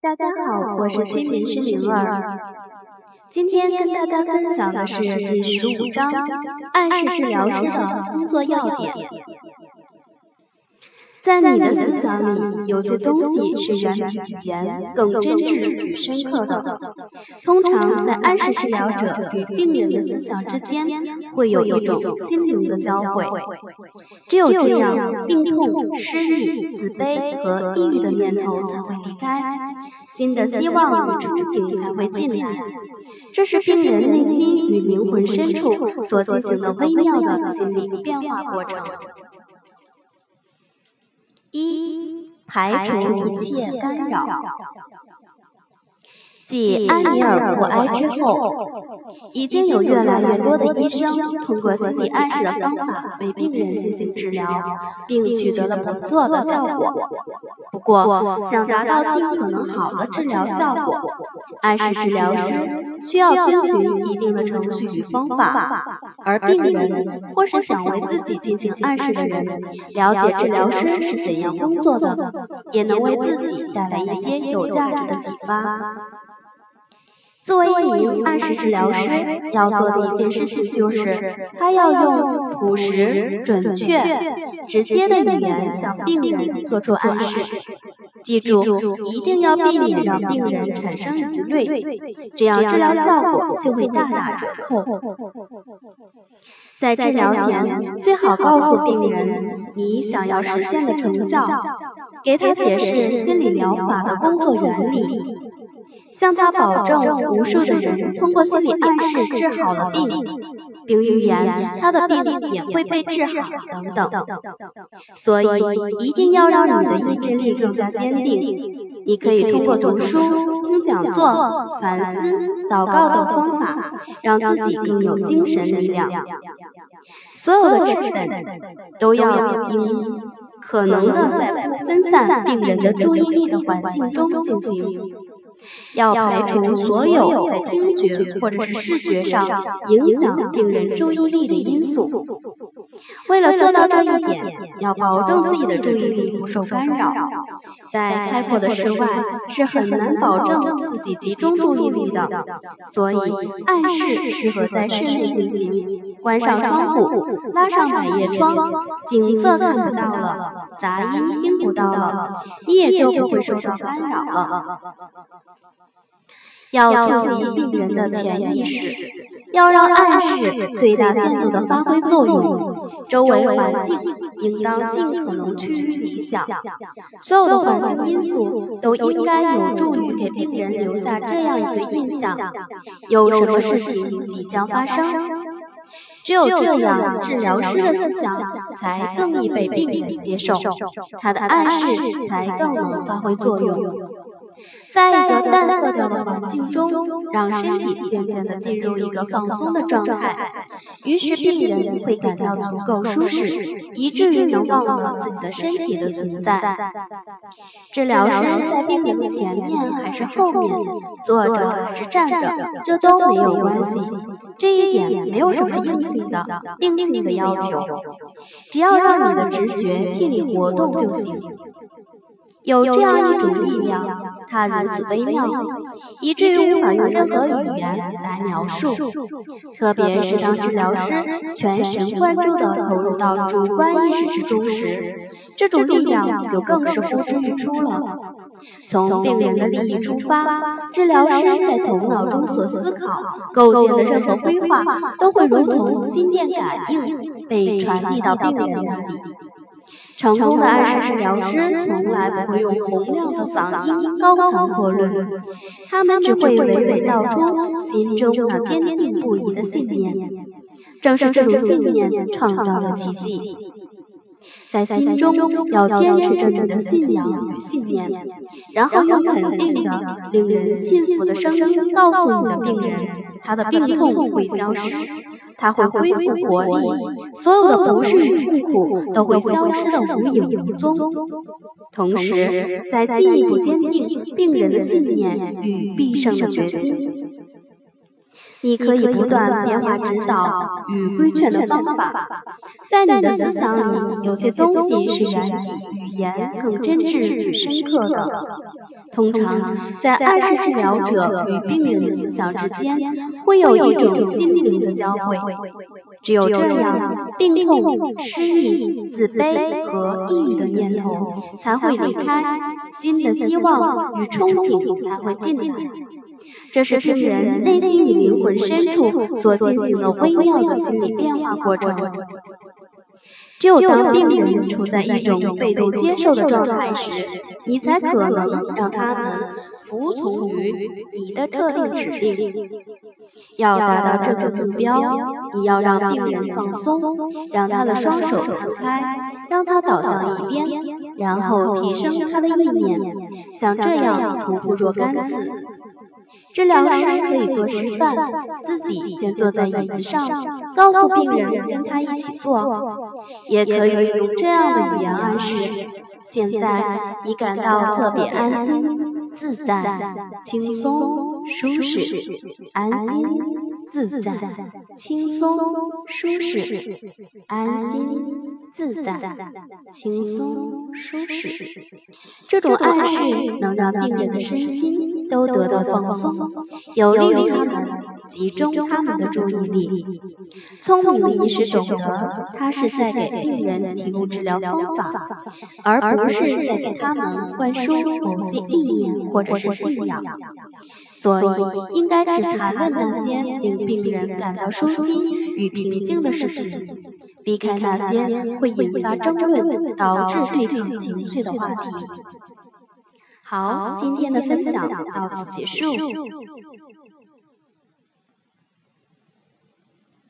大家好，我是催眠师灵儿。今天跟大家分享的是第十五章暗示治疗师的工作要点。在你的思想里，有些东西是远比语言更真挚与深刻的。通常，在暗示治疗者与病人的思想之间，会有一种心灵的交汇。只有这样，病痛、失意、自卑和抑郁的念头才会离开，新的希望与憧憬才会进来。这是病人内心与灵魂深处所进行的微妙的心理变化过程。一排除一切干扰。继安尼尔博埃之后，已经有越来越多的医生通过心理暗示的方法为病人进行治疗，并取得了不错的效果。不过，想达到尽可能好的治疗效果，暗示治疗师需要遵循一定的程序与方法，而病人或是想为自己进行暗示的人，了解治疗师是怎样工作的，也能为自己带来一些有价值的启发。作为一名暗示治疗师，要做的一件事情就是，他要用朴实、准确、直接的语言向病人做出暗示。记住，一定要避免让病人产生疑虑，这样治疗效果就会大打折扣。在治疗前，最好告诉病人你想要实现的成效，给他解释心理疗法的工作原理。向他保证，无数的人通过心理暗示治好了病，并预言他的病也会被治好等等。所以，一定要让你的意志力更加坚定。你可以通过读书、听讲座、反思、祷告等方法，让自己更有精神力量。所有的治本都要应可能的在不分散病人的注意力的环境中进行。要排除所有在听觉或者是视觉上影响病人注意力的因素。为了做到这一点，要保证自己的注意力不受干扰。在开阔的室外是很难保证自己集中注意力的，所以暗示适合在室内进行。关上窗户，拉上百叶窗，景色看不到了，杂音听不到了，你也就不会受到干扰了。要触及病人的潜意识，要让暗示最大限度地发挥作用。周围环境应当尽可能趋于理想，所有的环境因素都应该有助于给病人留下这样一个印象：有什么事情即将发生。只有这样，治疗师的思想才更易被病人接受，他的暗示才更能发挥作用。在一个淡色调的环境中，让身体渐渐地进入一个放松的状态，于是病人会感到足够舒适，以至于能忘了自己的身体的存在。治疗师在病人的前面还是后面，坐着还是站着，这都没有关系。这一点没有什么硬性的、定性的要求，只要让你的直觉替你活动就行。有这样一种力量，它如此微妙，以至于无法用任何语言来描述。特别是当治疗师全神贯注地投入到主观意识之中时，这种力量就更是呼之欲出了。从病人的利益出发，治疗师在头脑中所思考、构建的任何规划，都会如同心电感应被传递到病人那里。成功的暗示治疗师从来不会用洪亮的嗓音高谈阔论，他们只会娓娓道出心中那坚定不移的信念。正是这种信念创造了奇迹。在心中要坚持着你的信仰与信念，然后用肯定的、令人信服的声音告诉你的病人，他的病痛会消失。他会恢复活力，所有的不适与痛苦都会消失的无影无踪。同时，在进一步坚定病人的信念与必胜的决心。你可以不断变化指导与规劝的方法，在你的思想里，有些东西是远比语言更真挚与深刻的。通常，在暗示治疗者与病人的思想之间，会有一种心灵的交汇。只有这样，病痛、失意、自卑和抑郁的念头才会离开，新的希望与憧憬才会进来。这是病人内心与灵魂深处所进行的微妙的心理变化过程。只有当病人处在一种被动接受的状态时，你才可能让他们服从于你的特定指令。要达到这个目标，你要让病人放松，让他的双手摊开，让他倒向一边，然后提升他的意念，像这样重复若干次。治疗师可以做示范，自己先坐在椅子上，告诉病人跟他一起做，也可以用这样的语言暗示：现在你感到特别安心、自在、轻松、舒适，安心、自在、轻松、舒适，安心。自在、轻松、舒适，这种暗示能让病人的身心都得到放松，有利于他们集中他们的注意力。聪明的医师懂得，他是在给病人提供治疗方法，而不是在给他们灌输某些意念或者是信仰。所以，应该只谈论那些令病人感到舒心与平静的事情。避开那些会引发争论、导致对抗情绪的话题。好，今天的分享到此结束。